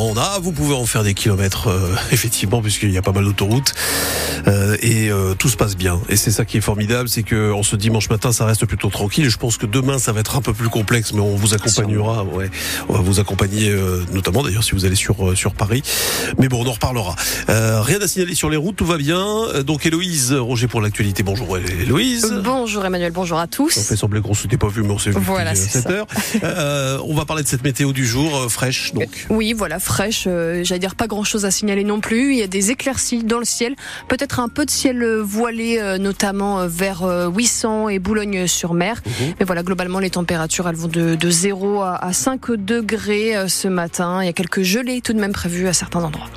On a, vous pouvez en faire des kilomètres, euh, effectivement, puisqu'il y a pas mal d'autoroutes, euh, et euh, tout se passe bien. Et c'est ça qui est formidable, c'est que en ce dimanche matin, ça reste plutôt tranquille. Je pense que demain, ça va être un peu plus complexe, mais on vous accompagnera. Ouais, on va vous accompagner, notamment d'ailleurs si vous allez sur sur Paris. Mais bon, on en reparlera. rien à signaler sur les routes, tout va bien. Donc Héloïse, Roger pour l'actualité. Bonjour Héloïse. Bonjour Emmanuel, bonjour à tous. On fait sembler qu'on s'était pas vu, mais on s'est vu voilà, 7 heures. on va parler de cette météo du jour fraîche, donc. Oui, voilà fraîche. Euh, j'allais dire pas grand chose à signaler non plus. Il y a des éclaircies dans le ciel, peut-être un peu de ciel euh, voilé, euh, notamment vers 800 et Boulogne-sur-Mer. Mhm. Mais voilà, globalement, les températures elles vont de, de 0 à 5 degrés ce matin. Il y a quelques gelées tout de même prévues à certains endroits.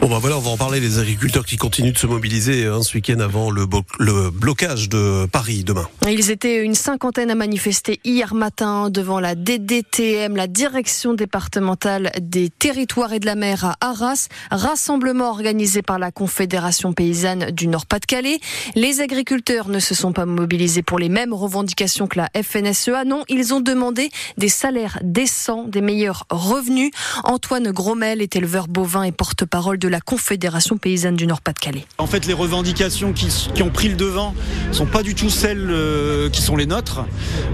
Bon bah voilà, on va en parler. Les agriculteurs qui continuent de se mobiliser hein, ce week-end avant le, le, blocage de Paris demain. Ils étaient une cinquantaine à manifester hier matin devant la DDTM, la direction départementale des territoires et de la mer à Arras. Rassemblement organisé par la Confédération paysanne du Nord-Pas-de-Calais. Les agriculteurs ne se sont pas mobilisés pour les mêmes revendications que la FNSEA. Non, ils ont demandé des salaires décents, des meilleurs revenus. Antoine Gromel est éleveur bovin et porte-parole de la Confédération paysanne du Nord-Pas-de-Calais. En fait, les revendications qui, ont pris le devant sont pas du tout celles euh, qui sont les nôtres,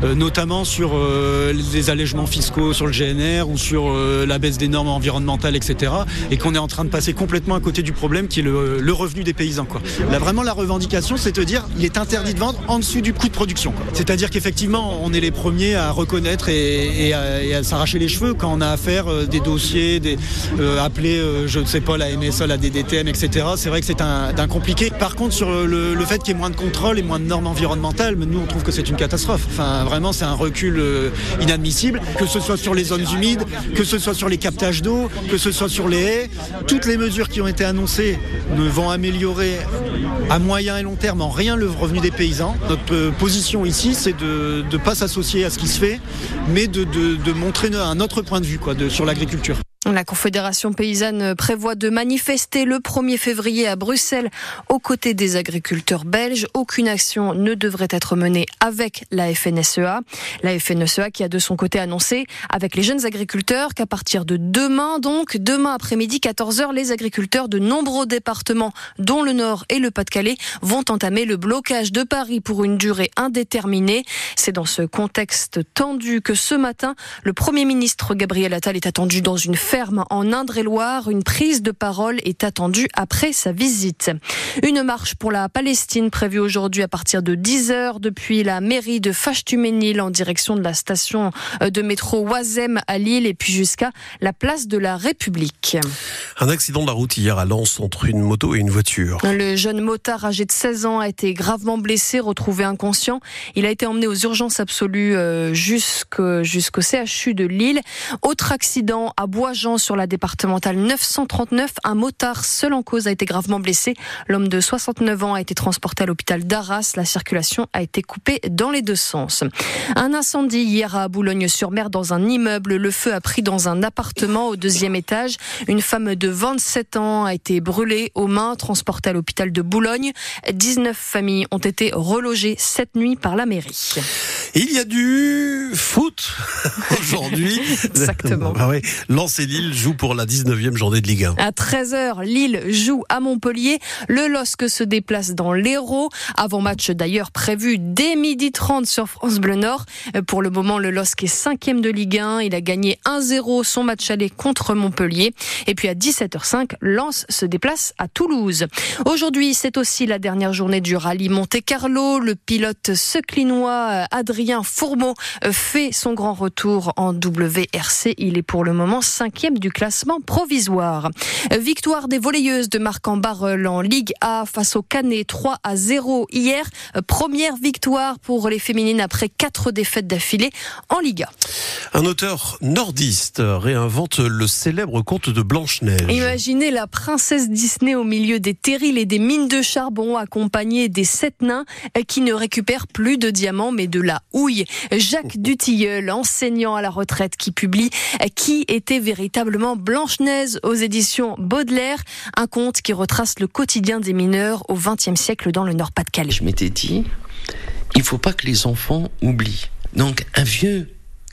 euh, notamment sur euh, les allègements fiscaux sur le GNR ou sur la baisse des normes environnementales, etc. Et qu'on est en train de passer complètement à côté du problème qui est le, revenu des paysans. Vraiment, la revendication, c'est de dire il est interdit de vendre en dessous du coût de production. C'est-à-dire qu'effectivement, on est les premiers à reconnaître et, à, s'arracher les cheveux quand on a affaire des dossiers, des, appelés, je ne sais pas, la MSA, la DDTM, etc. C'est vrai que c'est un, compliqué. Par contre, sur le, fait qu'il y ait moins de contrôle et moins de normes environnementales, nous, on trouve que c'est une catastrophe. Enfin, vraiment, c'est un recul euh, inadmissible, que ce soit sur les zones humides, que ce soit sur les captages d'eau, que ce soit sur les haies. Toutes les mesures qui ont été annoncées ne vont améliorer à moyen et long terme en rien le revenu des paysans. Notre euh, position ici, c'est de ne pas s'associer à ce qui se fait, mais de, montrer un autre point de vue quoi, sur l'agriculture. La Confédération paysanne prévoit de manifester le 1er février à Bruxelles aux côtés des agriculteurs belges. Aucune action ne devrait être menée avec la FNSEA. La FNSEA qui a de son côté annoncé avec les jeunes agriculteurs qu'à partir de demain, donc demain après-midi 14h, les agriculteurs de nombreux départements, dont le Nord et le Pas-de-Calais, vont entamer le blocage de Paris pour une durée indéterminée. C'est dans ce contexte tendu que ce matin, le Premier ministre Gabriel Attal est attendu dans une ferme en Indre-et-Loire. Une prise de parole est attendue après sa visite. Une marche pour la Palestine prévue aujourd'hui à partir de 10h depuis la mairie de Fachtuménil en direction de la station de métro Oisem à Lille et puis jusqu'à la place de la République. Un accident de la route hier à Lens entre une moto et une voiture. Le jeune motard âgé de 16 ans a été gravement blessé, retrouvé inconscient. Il a été emmené aux urgences absolues euh, jusqu'au CHU de Lille. Autre accident à Sur la départementale 939. Un motard seul en cause a été gravement blessé. L'homme de 69 ans a été transporté à l'hôpital d'Arras. La circulation a été coupée dans les deux sens. Un incendie hier à Boulogne-sur-Mer dans un immeuble. Le feu a pris dans un appartement au deuxième étage. Une femme de 27 ans a été brûlée aux mains, transportée à l'hôpital de Boulogne. 19 familles ont été relogées cette nuit par la mairie. Il y a du foot aujourd'hui. Exactement. Bah ouais. Lille joue pour la 19e journée de Ligue 1. À 13h, Lille joue à Montpellier. Le LOSC se déplace dans l'Hérault. Avant match d'ailleurs prévu dès midi 30 sur France Bleu Nord. Pour le moment, le LOSC est 5e de Ligue 1. Il a gagné 1-0 son match aller contre Montpellier. Et puis à 17h05, Lens se déplace à Toulouse. Aujourd'hui, c'est aussi la dernière journée du rallye Monte-Carlo. Le pilote seclinois Adrien Fourmeau fait son grand retour en WRC. Il est pour le moment cinquième du classement provisoire. Victoire des volleyeuses de Marc en en Ligue A face au Canet 3 à 0 hier. Première victoire pour les féminines après quatre défaites d'affilée en Ligue A. Un auteur nordiste réinvente le célèbre conte de Blanche-Neige. Imaginez la princesse Disney au milieu des terrils et des mines de charbon accompagnée des sept nains qui ne récupèrent plus de diamants mais de la houille. Jacques Dutilleul, enseignant à la retraite qui publie Qui était véritablement Blanche-Neige aux éditions Baudelaire, un conte qui retrace le quotidien des mineurs au XXe siècle dans le Nord-Pas-de-Calais. Je m'étais dit, il faut pas que les enfants oublient. Donc un vieux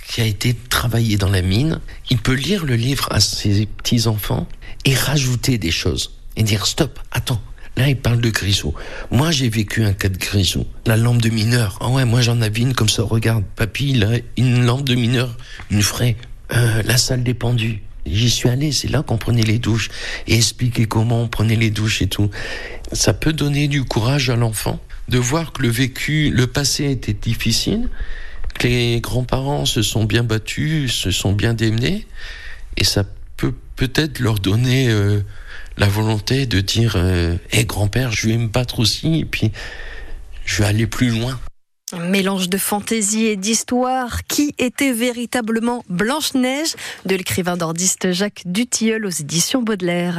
qui a été travaillé dans la mine, il peut lire le livre à ses petits-enfants et rajouter des choses et dire stop, attends. Là, il parle de grisou. Moi, j'ai vécu un cas de grisou. La lampe de mineur. Ah ouais, moi, j'en avais une comme ça. Regarde, papy, il a une lampe de mineur, une vraie. Euh, la salle des pendus. J'y suis allé, c'est là qu'on prenait les douches et expliquer comment on prenait les douches et tout. Ça peut donner du courage à l'enfant de voir que le vécu, le passé était difficile, que les grands-parents se sont bien battus, se sont bien démenés, et ça peut peut-être leur donner euh, la volonté de dire euh, Hé grand-père, je vais me battre aussi, et puis je vais aller plus loin. Mélange de fantaisie et d'histoire. Qui était véritablement Blanche-Neige? De l'écrivain nordiste Jacques Dutilleul aux éditions Baudelaire.